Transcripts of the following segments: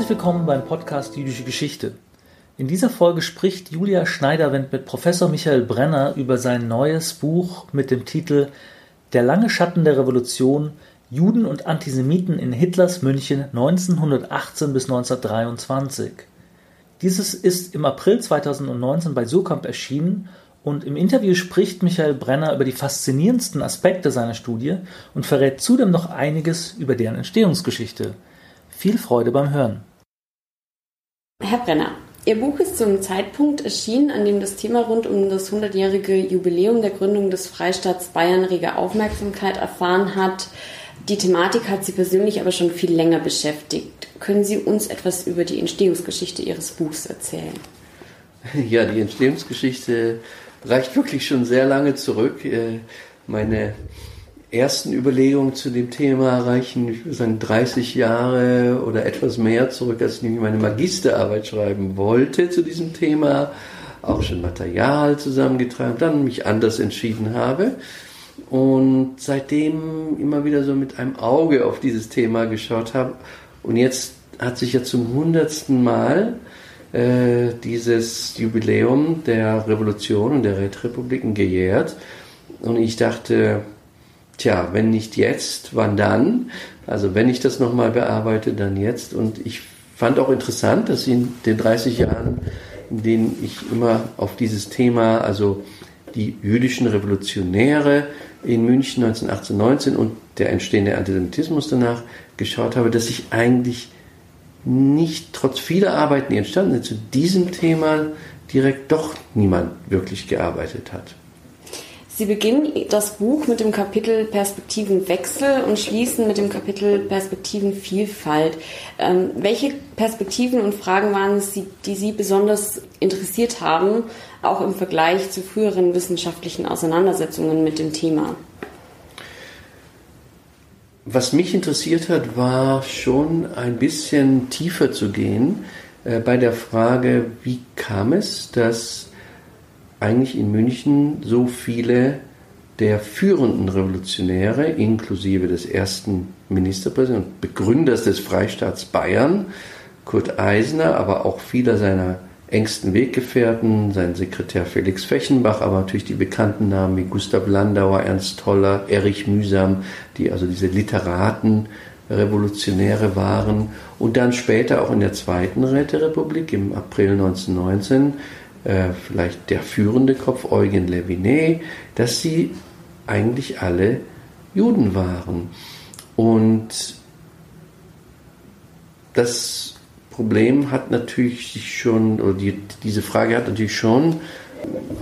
Herzlich willkommen beim Podcast Jüdische Geschichte. In dieser Folge spricht Julia Schneiderwind mit Professor Michael Brenner über sein neues Buch mit dem Titel Der lange Schatten der Revolution Juden und Antisemiten in Hitlers München 1918 bis 1923. Dieses ist im April 2019 bei Surkamp erschienen und im Interview spricht Michael Brenner über die faszinierendsten Aspekte seiner Studie und verrät zudem noch einiges über deren Entstehungsgeschichte. Viel Freude beim Hören. Herr Brenner, Ihr Buch ist zu einem Zeitpunkt erschienen, an dem das Thema rund um das 100-jährige Jubiläum der Gründung des Freistaats Bayern rege Aufmerksamkeit erfahren hat. Die Thematik hat Sie persönlich aber schon viel länger beschäftigt. Können Sie uns etwas über die Entstehungsgeschichte Ihres Buchs erzählen? Ja, die Entstehungsgeschichte reicht wirklich schon sehr lange zurück. Äh, meine ersten Überlegungen zu dem Thema reichen, ich würde sagen, 30 Jahre oder etwas mehr zurück, als ich nämlich meine Magisterarbeit schreiben wollte zu diesem Thema, auch schon Material zusammengetragen, dann mich anders entschieden habe und seitdem immer wieder so mit einem Auge auf dieses Thema geschaut habe. Und jetzt hat sich ja zum hundertsten Mal äh, dieses Jubiläum der Revolution und der Räterepubliken gejährt. Und ich dachte, tja, wenn nicht jetzt, wann dann? Also wenn ich das nochmal bearbeite, dann jetzt. Und ich fand auch interessant, dass in den 30 Jahren, in denen ich immer auf dieses Thema, also die jüdischen Revolutionäre in München 1918, 19 und der entstehende Antisemitismus danach geschaut habe, dass ich eigentlich nicht, trotz vieler Arbeiten, die entstanden sind, zu diesem Thema direkt doch niemand wirklich gearbeitet hat. Sie beginnen das Buch mit dem Kapitel Perspektivenwechsel und schließen mit dem Kapitel Perspektivenvielfalt. Ähm, welche Perspektiven und Fragen waren es, die Sie besonders interessiert haben, auch im Vergleich zu früheren wissenschaftlichen Auseinandersetzungen mit dem Thema? Was mich interessiert hat, war schon ein bisschen tiefer zu gehen äh, bei der Frage, wie kam es, dass eigentlich in München so viele der führenden Revolutionäre, inklusive des ersten Ministerpräsidenten und Begründers des Freistaats Bayern, Kurt Eisner, aber auch vieler seiner engsten Weggefährten, sein Sekretär Felix Fechenbach, aber natürlich die bekannten Namen wie Gustav Landauer, Ernst Toller, Erich Mühsam, die also diese Literaten, Revolutionäre waren. Und dann später auch in der Zweiten Räterepublik im April 1919 äh, vielleicht der führende Kopf Eugen Levinet, dass sie eigentlich alle Juden waren. Und das Problem hat natürlich sich schon, oder die, diese Frage hat natürlich schon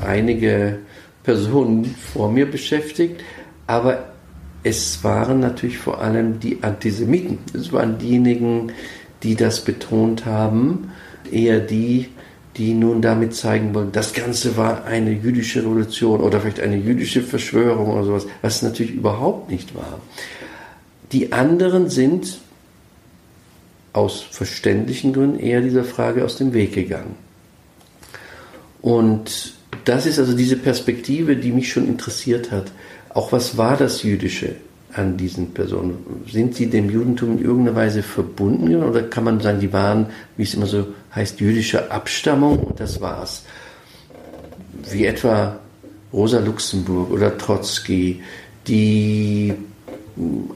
einige Personen vor mir beschäftigt, aber es waren natürlich vor allem die Antisemiten. Es waren diejenigen, die das betont haben, eher die, die nun damit zeigen wollen, das Ganze war eine jüdische Revolution oder vielleicht eine jüdische Verschwörung oder sowas, was natürlich überhaupt nicht war. Die anderen sind aus verständlichen Gründen eher dieser Frage aus dem Weg gegangen. Und das ist also diese Perspektive, die mich schon interessiert hat. Auch was war das Jüdische an diesen Personen? Sind sie dem Judentum in irgendeiner Weise verbunden oder kann man sagen, die waren, wie es immer so heißt, jüdische Abstammung und das war's? Wie etwa Rosa Luxemburg oder Trotzki, die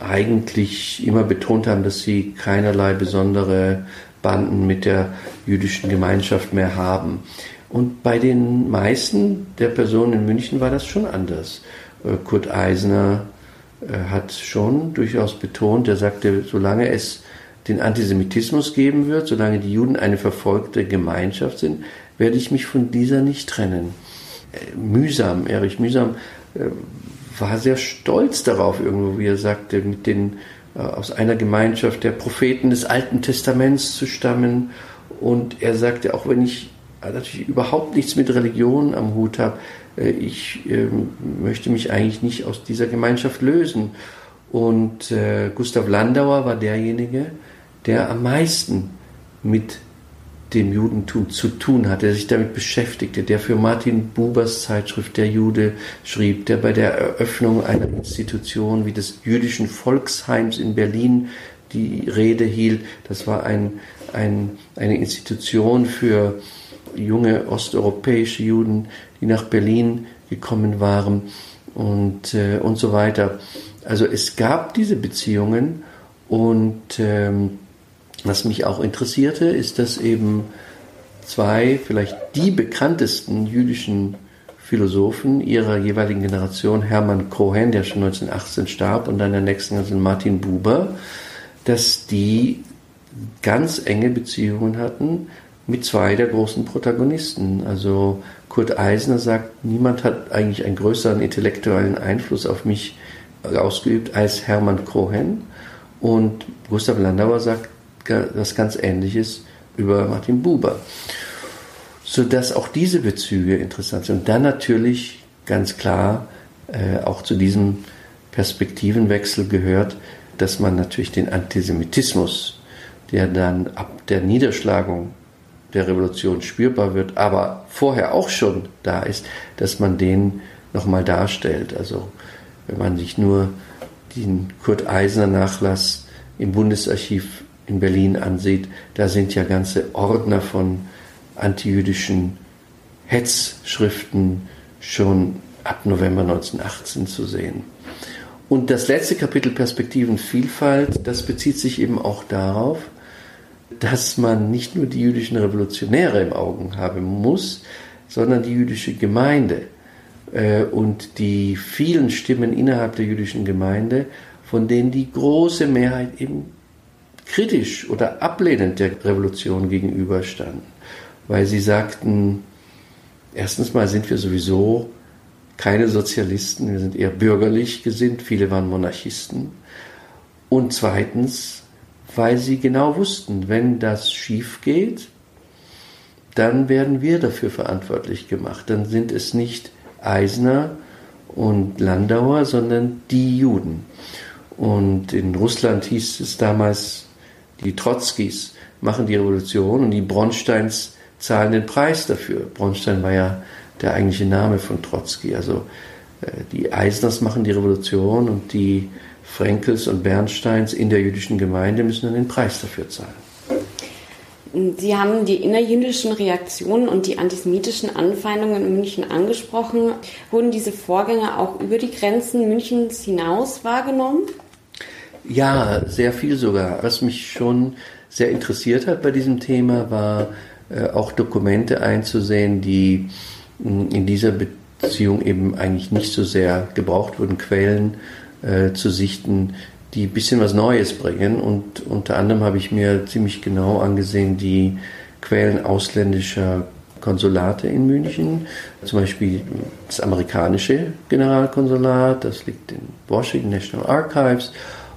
eigentlich immer betont haben, dass sie keinerlei besondere Banden mit der jüdischen Gemeinschaft mehr haben. Und bei den meisten der Personen in München war das schon anders. Äh, Kurt Eisner äh, hat schon durchaus betont, er sagte, solange es den Antisemitismus geben wird, solange die Juden eine verfolgte Gemeinschaft sind, werde ich mich von dieser nicht trennen. Äh, mühsam, Erich Mühsam war sehr stolz darauf, irgendwo, wie er sagte, mit den, äh, aus einer Gemeinschaft der Propheten des Alten Testaments zu stammen. Und er sagte, auch wenn ich natürlich überhaupt nichts mit Religion am Hut habe, äh, ich äh, möchte mich eigentlich nicht aus dieser Gemeinschaft lösen. Und äh, Gustav Landauer war derjenige, der am meisten mit dem Judentum zu tun hat, der sich damit beschäftigte, der für Martin Bubers Zeitschrift Der Jude schrieb, der bei der Eröffnung einer Institution wie des jüdischen Volksheims in Berlin die Rede hielt. Das war ein, ein, eine Institution für junge osteuropäische Juden, die nach Berlin gekommen waren und, äh, und so weiter. Also es gab diese Beziehungen und ähm, was mich auch interessierte, ist, dass eben zwei, vielleicht die bekanntesten jüdischen Philosophen ihrer jeweiligen Generation, Hermann Cohen, der schon 1918 starb, und dann der nächsten also Martin Buber, dass die ganz enge Beziehungen hatten mit zwei der großen Protagonisten. Also Kurt Eisner sagt, niemand hat eigentlich einen größeren intellektuellen Einfluss auf mich ausgeübt als Hermann Cohen. Und Gustav Landauer sagt was ganz Ähnliches über Martin Buber. Sodass auch diese Bezüge interessant sind. Und dann natürlich ganz klar äh, auch zu diesem Perspektivenwechsel gehört, dass man natürlich den Antisemitismus, der dann ab der Niederschlagung der Revolution spürbar wird, aber vorher auch schon da ist, dass man den nochmal darstellt. Also wenn man sich nur den Kurt Eisner Nachlass im Bundesarchiv in Berlin ansieht, da sind ja ganze Ordner von antijüdischen Hetzschriften schon ab November 1918 zu sehen. Und das letzte Kapitel Perspektivenvielfalt, das bezieht sich eben auch darauf, dass man nicht nur die jüdischen Revolutionäre im Augen haben muss, sondern die jüdische Gemeinde äh, und die vielen Stimmen innerhalb der jüdischen Gemeinde, von denen die große Mehrheit eben kritisch oder ablehnend der Revolution gegenüberstanden, weil sie sagten, erstens mal sind wir sowieso keine Sozialisten, wir sind eher bürgerlich gesinnt, viele waren Monarchisten. Und zweitens, weil sie genau wussten, wenn das schief geht, dann werden wir dafür verantwortlich gemacht. Dann sind es nicht Eisner und Landauer, sondern die Juden. Und in Russland hieß es damals, die Trotzkis machen die Revolution und die Bronsteins zahlen den Preis dafür. Bronstein war ja der eigentliche Name von Trotzki. Also äh, die Eisners machen die Revolution und die Frenkels und Bernsteins in der jüdischen Gemeinde müssen dann den Preis dafür zahlen. Sie haben die innerjüdischen Reaktionen und die antisemitischen Anfeindungen in München angesprochen. Wurden diese Vorgänge auch über die Grenzen Münchens hinaus wahrgenommen? Ja, sehr viel sogar. Was mich schon sehr interessiert hat bei diesem Thema, war äh, auch Dokumente einzusehen, die mh, in dieser Beziehung eben eigentlich nicht so sehr gebraucht wurden, Quellen äh, zu sichten, die ein bisschen was Neues bringen. Und unter anderem habe ich mir ziemlich genau angesehen die Quellen ausländischer Konsulate in München, zum Beispiel das amerikanische Generalkonsulat, das liegt in Washington National Archives,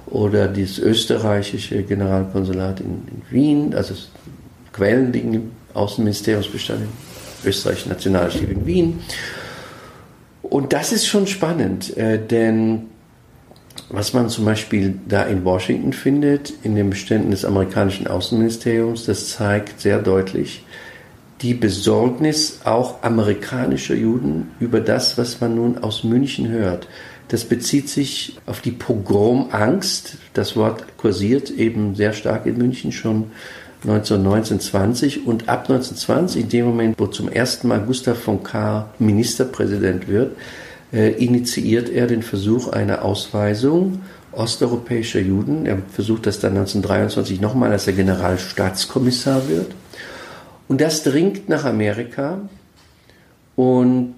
oder das österreichische Generalkonsulat in, in Wien, also Quellen liegen im Außenministeriumsbestand im österreichischen Nationalarchiv in Wien. Und das ist schon spannend, äh, denn was man zum Beispiel da in Washington findet, in den Beständen des amerikanischen Außenministeriums, das zeigt sehr deutlich die Besorgnis auch amerikanischer Juden über das, was man nun aus München hört. Das bezieht sich auf die Pogromangst. Das Wort kursiert eben sehr stark in München schon 1919, 20 und ab 1920, in dem Moment, wo zum ersten Mal Gustav von Kahr Ministerpräsident wird, äh, initiiert er den Versuch einer Ausweisung osteuropäischer Juden. Er versucht das dann 1923 nochmal, als er Generalstaatskommissar wird. Und das dringt nach Amerika und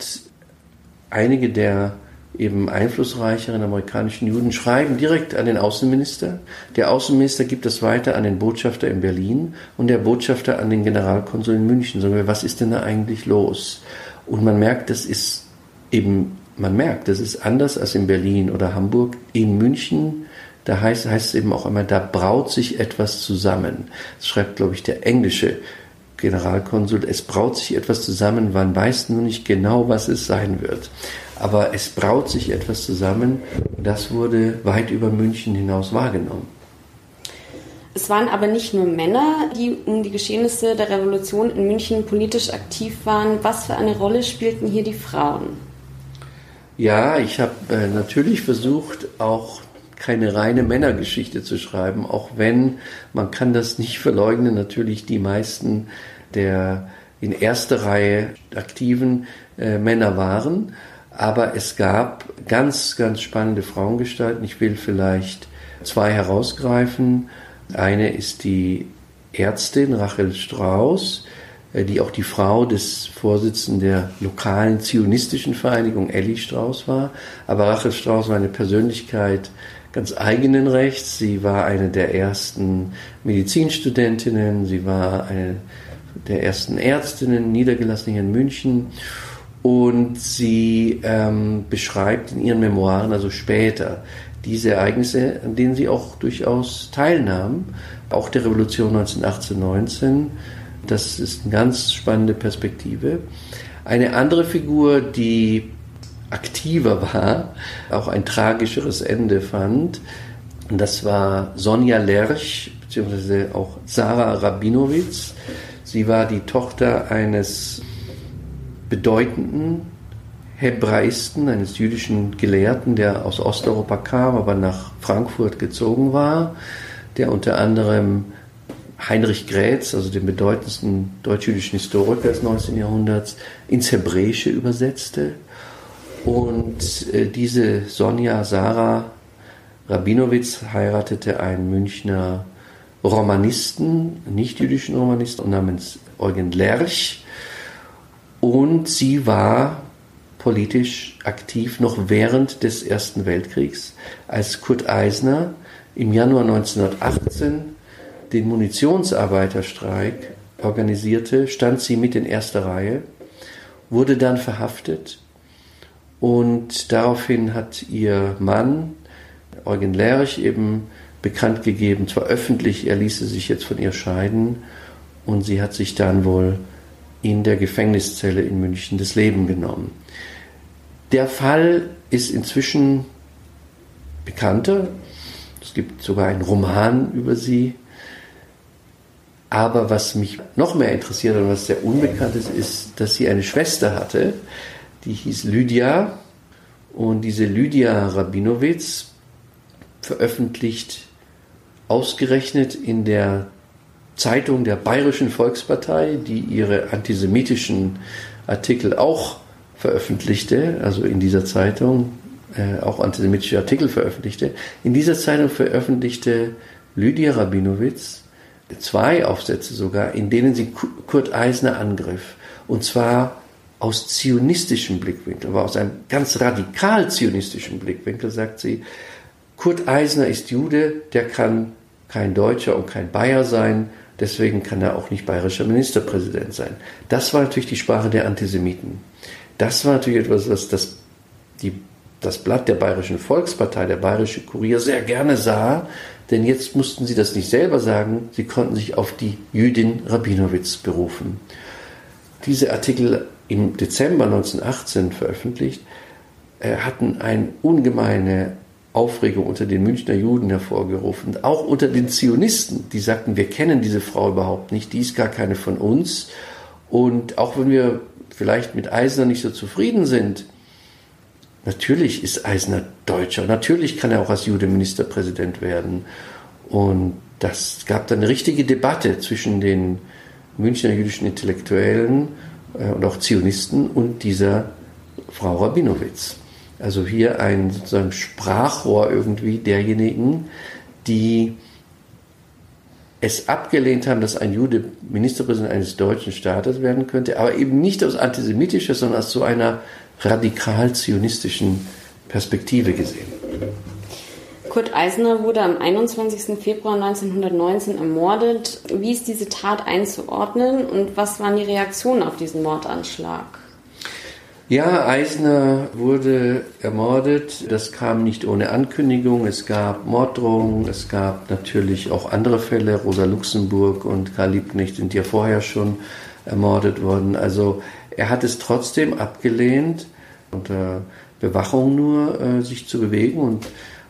einige der eben einflussreicheren amerikanischen Juden schreiben direkt an den Außenminister. Der Außenminister gibt das weiter an den Botschafter in Berlin und der Botschafter an den Generalkonsul in München. Sagen wir, was ist denn da eigentlich los? Und man merkt, das ist eben man merkt, das ist anders als in Berlin oder Hamburg. In München, da heißt, heißt es eben auch immer, da braut sich etwas zusammen. Das schreibt, glaube ich, der englische Generalkonsul. Es braut sich etwas zusammen, man weiß nur nicht genau, was es sein wird. Aber es braut sich etwas zusammen. Das wurde weit über München hinaus wahrgenommen. Es waren aber nicht nur Männer, die um die Geschehnisse der Revolution in München politisch aktiv waren. Was für eine Rolle spielten hier die Frauen? Ja, ich habe äh, natürlich versucht, auch keine reine Männergeschichte zu schreiben, auch wenn, man kann das nicht verleugnen, natürlich die meisten der in erster Reihe aktiven äh, Männer waren. Aber es gab ganz, ganz spannende Frauengestalten. Ich will vielleicht zwei herausgreifen. Eine ist die Ärztin Rachel Strauß, die auch die Frau des Vorsitzenden der lokalen zionistischen Vereinigung Elli Strauß war. Aber Rachel Strauß war eine Persönlichkeit ganz eigenen Rechts. Sie war eine der ersten Medizinstudentinnen, sie war eine der ersten Ärztinnen, niedergelassen hier in München. Und sie ähm, beschreibt in ihren Memoiren, also später, diese Ereignisse, an denen sie auch durchaus teilnahm, auch der Revolution 1918-19. Das ist eine ganz spannende Perspektive. Eine andere Figur, die aktiver war, auch ein tragischeres Ende fand, das war Sonja Lerch, beziehungsweise auch Sarah Rabinowitz. Sie war die Tochter eines bedeutenden Hebräisten, eines jüdischen Gelehrten, der aus Osteuropa kam, aber nach Frankfurt gezogen war, der unter anderem Heinrich Grätz, also den bedeutendsten deutsch-jüdischen Historiker des 19. Jahrhunderts, ins Hebräische übersetzte. Und äh, diese Sonja Sarah Rabinowitz heiratete einen Münchner Romanisten, nicht-jüdischen Romanisten namens Eugen Lerch. Und sie war politisch aktiv noch während des Ersten Weltkriegs, als Kurt Eisner im Januar 1918 den Munitionsarbeiterstreik organisierte, stand sie mit in erster Reihe, wurde dann verhaftet und daraufhin hat ihr Mann, Eugen Lerch, eben bekannt gegeben, zwar öffentlich, er ließe sich jetzt von ihr scheiden und sie hat sich dann wohl in der Gefängniszelle in München das Leben genommen. Der Fall ist inzwischen bekannter. Es gibt sogar einen Roman über sie. Aber was mich noch mehr interessiert und was sehr unbekannt ist, ist, dass sie eine Schwester hatte, die hieß Lydia. Und diese Lydia Rabinowitz veröffentlicht ausgerechnet in der Zeitung der Bayerischen Volkspartei, die ihre antisemitischen Artikel auch veröffentlichte, also in dieser Zeitung äh, auch antisemitische Artikel veröffentlichte. In dieser Zeitung veröffentlichte Lydia Rabinowitz zwei Aufsätze sogar, in denen sie Kurt Eisner angriff. Und zwar aus zionistischem Blickwinkel, aber aus einem ganz radikal zionistischen Blickwinkel, sagt sie, Kurt Eisner ist Jude, der kann kein Deutscher und kein Bayer sein, deswegen kann er auch nicht bayerischer Ministerpräsident sein. Das war natürlich die Sprache der Antisemiten. Das war natürlich etwas, was das, die, das Blatt der Bayerischen Volkspartei, der Bayerische Kurier, sehr gerne sah, denn jetzt mussten sie das nicht selber sagen, sie konnten sich auf die Jüdin Rabinowitz berufen. Diese Artikel im Dezember 1918 veröffentlicht, äh, hatten eine ungemeine Aufregung unter den Münchner Juden hervorgerufen, auch unter den Zionisten, die sagten, wir kennen diese Frau überhaupt nicht, die ist gar keine von uns. Und auch wenn wir vielleicht mit Eisner nicht so zufrieden sind, natürlich ist Eisner Deutscher, natürlich kann er auch als Jude Ministerpräsident werden. Und das gab dann eine richtige Debatte zwischen den Münchner jüdischen Intellektuellen äh, und auch Zionisten und dieser Frau Rabinowitz. Also hier ein sozusagen Sprachrohr irgendwie derjenigen, die es abgelehnt haben, dass ein Jude Ministerpräsident eines deutschen Staates werden könnte, aber eben nicht aus antisemitischer, sondern aus so einer radikal-zionistischen Perspektive gesehen. Kurt Eisner wurde am 21. Februar 1919 ermordet. Wie ist diese Tat einzuordnen und was waren die Reaktionen auf diesen Mordanschlag? Ja, Eisner wurde ermordet. Das kam nicht ohne Ankündigung. Es gab Morddrohungen. Es gab natürlich auch andere Fälle. Rosa Luxemburg und Karl Liebknecht sind ja vorher schon ermordet worden. Also er hat es trotzdem abgelehnt, unter Bewachung nur äh, sich zu bewegen und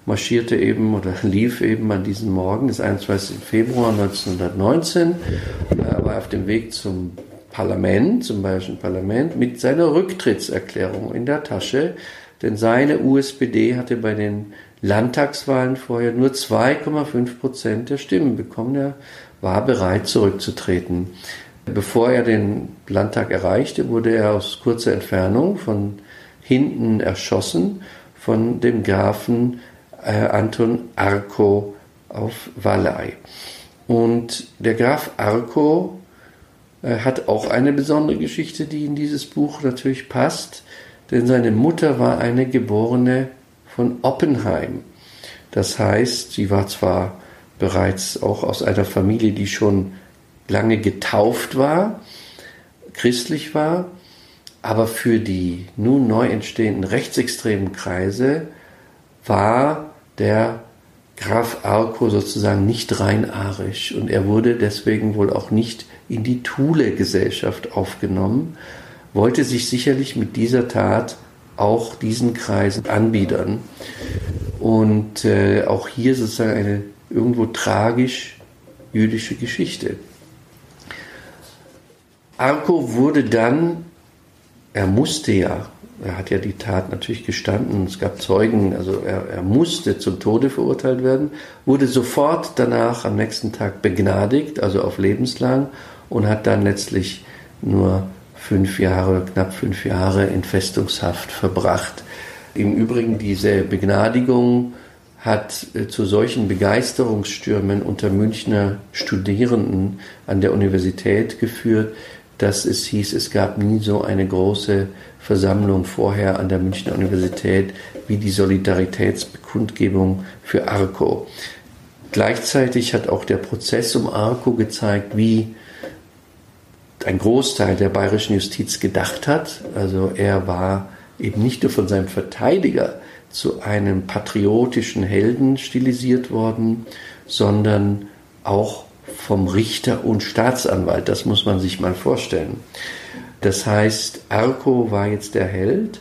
marschierte eben oder lief eben an diesem Morgen des 21. Februar 1919. Er war auf dem Weg zum Parlament, zum Bayerischen Parlament, mit seiner Rücktrittserklärung in der Tasche, denn seine USPD hatte bei den Landtagswahlen vorher nur 2,5 Prozent der Stimmen bekommen. Er war bereit, zurückzutreten. Bevor er den Landtag erreichte, wurde er aus kurzer Entfernung von hinten erschossen von dem Grafen äh, Anton Arco auf Valley. Und der Graf Arco äh, hat auch eine besondere Geschichte, die in dieses Buch natürlich passt, denn seine Mutter war eine geborene von Oppenheim. Das heißt, sie war zwar bereits auch aus einer Familie, die schon lange getauft war, christlich war, aber für die nun neu entstehenden rechtsextremen Kreise war der Graf Arco sozusagen nicht rein arisch und er wurde deswegen wohl auch nicht in die Thule-Gesellschaft aufgenommen, wollte sich sicherlich mit dieser Tat auch diesen Kreisen anbiedern. Und äh, auch hier sozusagen eine irgendwo tragisch jüdische Geschichte. Arco wurde dann, er musste ja, er hat ja die Tat natürlich gestanden, es gab Zeugen, also er, er musste zum Tode verurteilt werden, wurde sofort danach am nächsten Tag begnadigt, also auf lebenslang, und hat dann letztlich nur fünf Jahre, knapp fünf Jahre in Festungshaft verbracht. Im Übrigen diese Begnadigung hat äh, zu solchen Begeisterungsstürmen unter Münchner Studierenden an der Universität geführt, dass es hieß, es gab nie so eine große Versammlung vorher an der Münchner Universität wie die Solidaritätsbekundgebung für Arco. Gleichzeitig hat auch der Prozess um Arco gezeigt, wie ein Großteil der bayerischen Justiz gedacht hat. Also er war eben nicht nur von seinem Verteidiger zu einem patriotischen Helden stilisiert worden, sondern auch vom Richter und Staatsanwalt. Das muss man sich mal vorstellen. Das heißt, Arco war jetzt der Held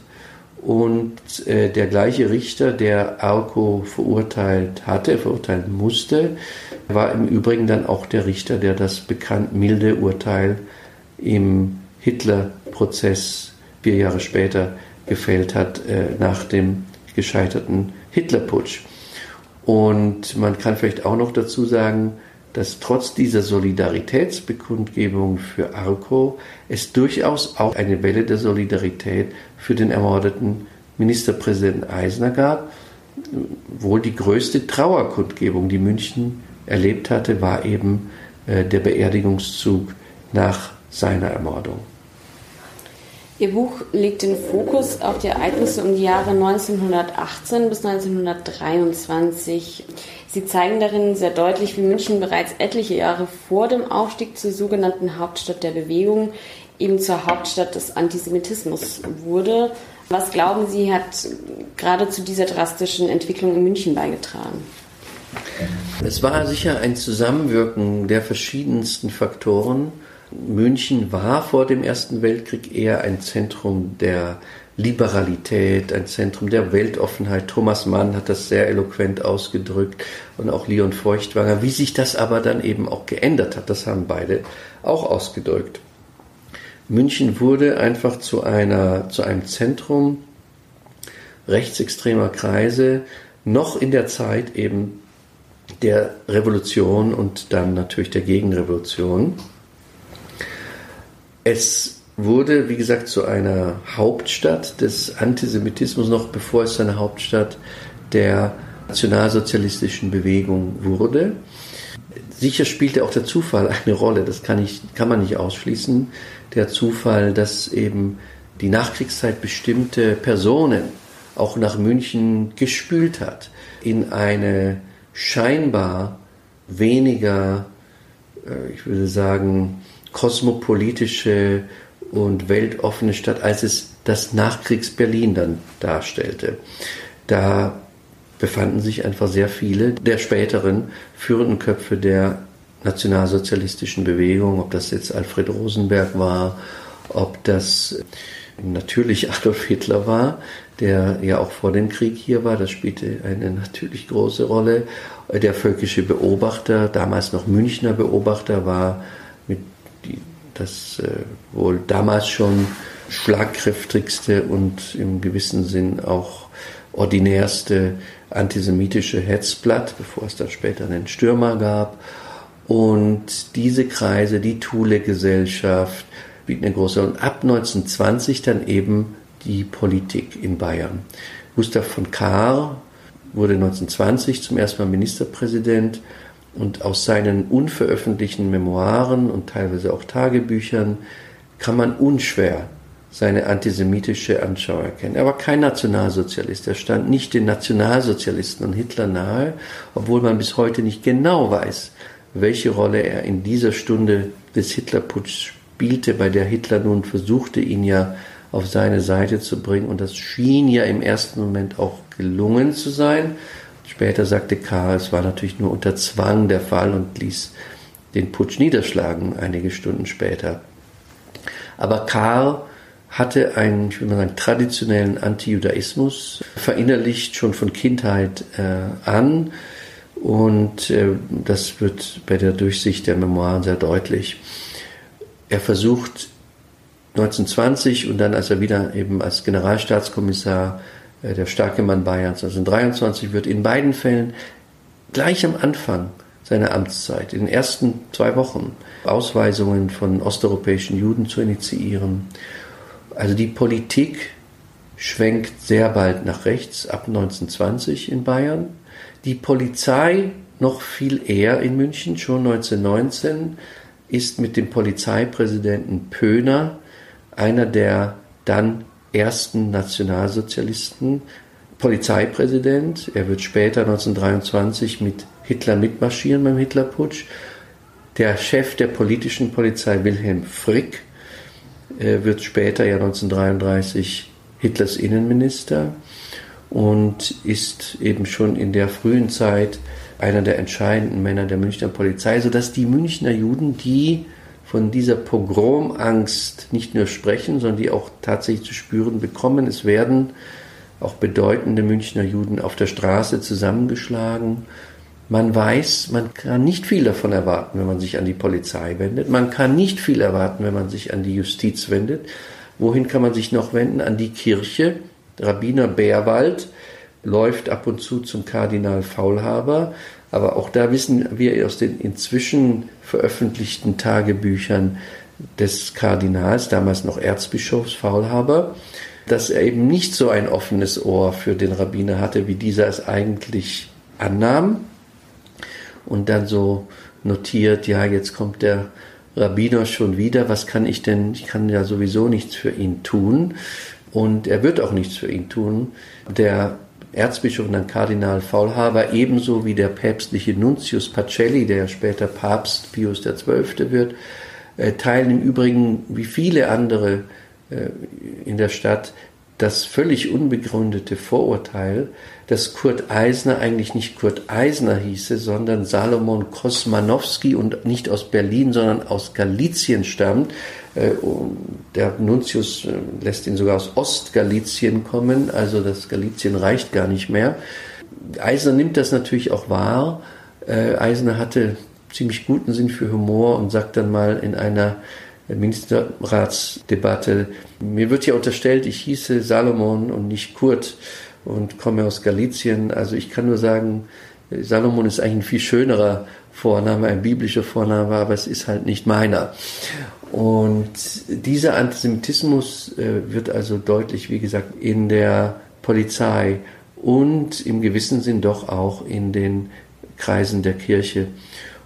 und äh, der gleiche Richter, der Arco verurteilt hatte, verurteilen musste, war im Übrigen dann auch der Richter, der das bekannt milde Urteil im Hitler-Prozess vier Jahre später gefällt hat, äh, nach dem gescheiterten Hitlerputsch. Und man kann vielleicht auch noch dazu sagen, dass trotz dieser Solidaritätsbekundgebung für Arco es durchaus auch eine Welle der Solidarität für den ermordeten Ministerpräsidenten Eisner gab. Wohl die größte Trauerkundgebung, die München erlebt hatte, war eben äh, der Beerdigungszug nach seiner Ermordung. Ihr Buch legt den Fokus auf die Ereignisse um die Jahre 1918 bis 1923. Sie zeigen darin sehr deutlich, wie München bereits etliche Jahre vor dem Aufstieg zur sogenannten Hauptstadt der Bewegung eben zur Hauptstadt des Antisemitismus wurde. Was glauben Sie, hat gerade zu dieser drastischen Entwicklung in München beigetragen? Es war sicher ein Zusammenwirken der verschiedensten Faktoren München war vor dem Ersten Weltkrieg eher ein Zentrum der Liberalität, ein Zentrum der Weltoffenheit. Thomas Mann hat das sehr eloquent ausgedrückt und auch Leon Feuchtwanger. Wie sich das aber dann eben auch geändert hat, das haben beide auch ausgedrückt. München wurde einfach zu einer, zu einem Zentrum rechtsextremer Kreise, noch in der Zeit eben der Revolution und dann natürlich der Gegenrevolution. Es wurde, wie gesagt, zu einer Hauptstadt des Antisemitismus, noch bevor es eine Hauptstadt der nationalsozialistischen Bewegung wurde. Sicher spielte auch der Zufall eine Rolle, das kann, ich, kann man nicht ausschließen. Der Zufall, dass eben die Nachkriegszeit bestimmte Personen auch nach München gespült hat in eine scheinbar weniger, äh, ich würde sagen, kosmopolitische und weltoffene Stadt, als es das Nachkriegs-Berlin dann darstellte. Da befanden sich einfach sehr viele der späteren führenden Köpfe der nationalsozialistischen Bewegung, ob das jetzt Alfred Rosenberg war, ob das natürlich Adolf Hitler war, der ja auch vor dem Krieg hier war, das spielte eine natürlich große Rolle. Der völkische Beobachter, damals noch Münchner Beobachter, war die, das äh, wohl damals schon schlagkräftigste und im gewissen Sinn auch ordinärste antisemitische Hetzblatt, bevor es dann später einen Stürmer gab. Und diese Kreise, die Thule-Gesellschaft, bieten eine große und ab 1920 dann eben die Politik in Bayern. Gustav von Kahr wurde 1920 zum ersten Mal Ministerpräsident und aus seinen unveröffentlichten Memoiren und teilweise auch Tagebüchern kann man unschwer seine antisemitische Anschauung erkennen. Er war kein Nationalsozialist. Er stand nicht den Nationalsozialisten und Hitler nahe, obwohl man bis heute nicht genau weiß, welche Rolle er in dieser Stunde des Hitlerputsches spielte, bei der Hitler nun versuchte, ihn ja auf seine Seite zu bringen. Und das schien ja im ersten Moment auch gelungen zu sein. Später sagte Karl, es war natürlich nur unter Zwang der Fall und ließ den Putsch niederschlagen, einige Stunden später. Aber Karl hatte einen, ich will mal sagen, traditionellen Antijudaismus verinnerlicht schon von Kindheit äh, an. Und äh, das wird bei der Durchsicht der Memoiren sehr deutlich. Er versucht 1920 und dann, als er wieder eben als Generalstaatskommissar der starke Mann Bayerns 1923 wird, in beiden Fällen gleich am Anfang seiner Amtszeit, in den ersten zwei Wochen, Ausweisungen von osteuropäischen Juden zu initiieren. Also die Politik schwenkt sehr bald nach rechts, ab 1920 in Bayern. Die Polizei noch viel eher in München, schon 1919, ist mit dem Polizeipräsidenten Pöhner einer der dann ersten Nationalsozialisten, Polizeipräsident. Er wird später 1923 mit Hitler mitmarschieren beim Hitlerputsch. Der Chef der politischen Polizei Wilhelm Frick äh, wird später ja 1933 Hitlers Innenminister und ist eben schon in der frühen Zeit einer der entscheidenden Männer der Münchner Polizei, sodass die Münchner Juden, die von dieser Pogromangst nicht nur sprechen, sondern die auch tatsächlich zu spüren bekommen. Es werden auch bedeutende Münchner Juden auf der Straße zusammengeschlagen. Man weiß, man kann nicht viel davon erwarten, wenn man sich an die Polizei wendet. Man kann nicht viel erwarten, wenn man sich an die Justiz wendet. Wohin kann man sich noch wenden? An die Kirche. Rabbiner Bärwald läuft ab und zu zum Kardinal Faulhaber. Aber auch da wissen wir aus den inzwischen veröffentlichten Tagebüchern des Kardinals, damals noch Erzbischofs Faulhaber, dass er eben nicht so ein offenes Ohr für den Rabbiner hatte, wie dieser es eigentlich annahm. Und dann so notiert, ja, jetzt kommt der Rabbiner schon wieder, was kann ich denn, ich kann ja sowieso nichts für ihn tun. Und er wird auch nichts für ihn tun. Der Erzbischof und dann Kardinal Faulhaber, ebenso wie der päpstliche Nuntius Pacelli, der später Papst Pius XII. wird, äh, teilen im Übrigen wie viele andere äh, in der Stadt das völlig unbegründete Vorurteil, dass Kurt Eisner eigentlich nicht Kurt Eisner hieße, sondern Salomon Kosmanowski und nicht aus Berlin, sondern aus Galizien stammt. Äh, der Nuntius äh, lässt ihn sogar aus Ostgalizien kommen, also das Galizien reicht gar nicht mehr. Eisner nimmt das natürlich auch wahr. Äh, Eisner hatte ziemlich guten Sinn für Humor und sagt dann mal in einer Ministerratsdebatte. Mir wird ja unterstellt, ich hieße Salomon und nicht Kurt und komme aus Galizien. Also ich kann nur sagen, Salomon ist eigentlich ein viel schönerer Vorname, ein biblischer Vorname, aber es ist halt nicht meiner. Und dieser Antisemitismus äh, wird also deutlich, wie gesagt, in der Polizei und im gewissen Sinn doch auch in den Kreisen der Kirche.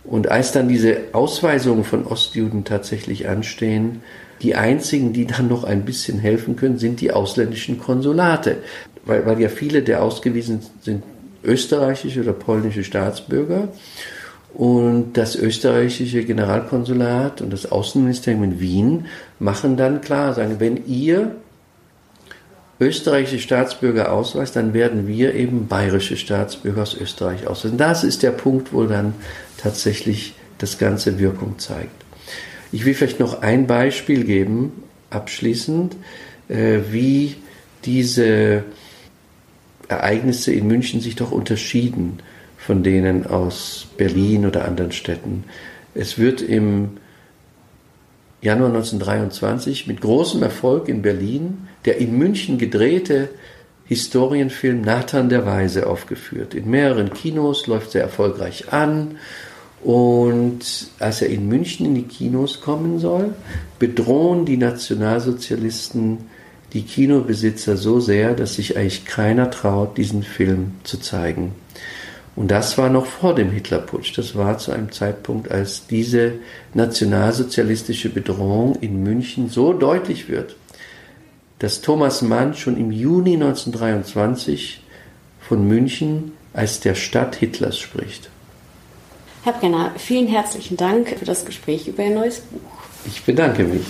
Und als dann diese Ausweisungen von Ostjuden tatsächlich anstehen, die einzigen, die dann noch ein bisschen helfen können, sind die ausländischen Konsulate. Weil, weil ja viele der ausgewiesen sind österreichische oder polnische Staatsbürger. Und das österreichische Generalkonsulat und das Außenministerium in Wien machen dann klar, sagen, wenn ihr österreichische Staatsbürger ausweist, dann werden wir eben bayerische Staatsbürger aus Österreich ausweisen. Das ist der Punkt, wo dann tatsächlich das Ganze Wirkung zeigt. Ich will vielleicht noch ein Beispiel geben, abschließend, äh, wie diese Ereignisse in München sich doch unterschieden von denen aus Berlin oder anderen Städten. Es wird im Januar 1923 mit großem Erfolg in Berlin der in München gedrehte Historienfilm Nathan der Weise aufgeführt. In mehreren Kinos läuft er erfolgreich an. Und als er in München in die Kinos kommen soll, bedrohen die Nationalsozialisten die Kinobesitzer so sehr, dass sich eigentlich keiner traut, diesen Film zu zeigen. Und das war noch vor dem Hitlerputsch. Das war zu einem Zeitpunkt, als diese nationalsozialistische Bedrohung in München so deutlich wird, dass Thomas Mann schon im Juni 1923 von München als der Stadt Hitlers spricht. Herr Brenner, vielen herzlichen Dank für das Gespräch über Ihr neues Buch. Ich bedanke mich.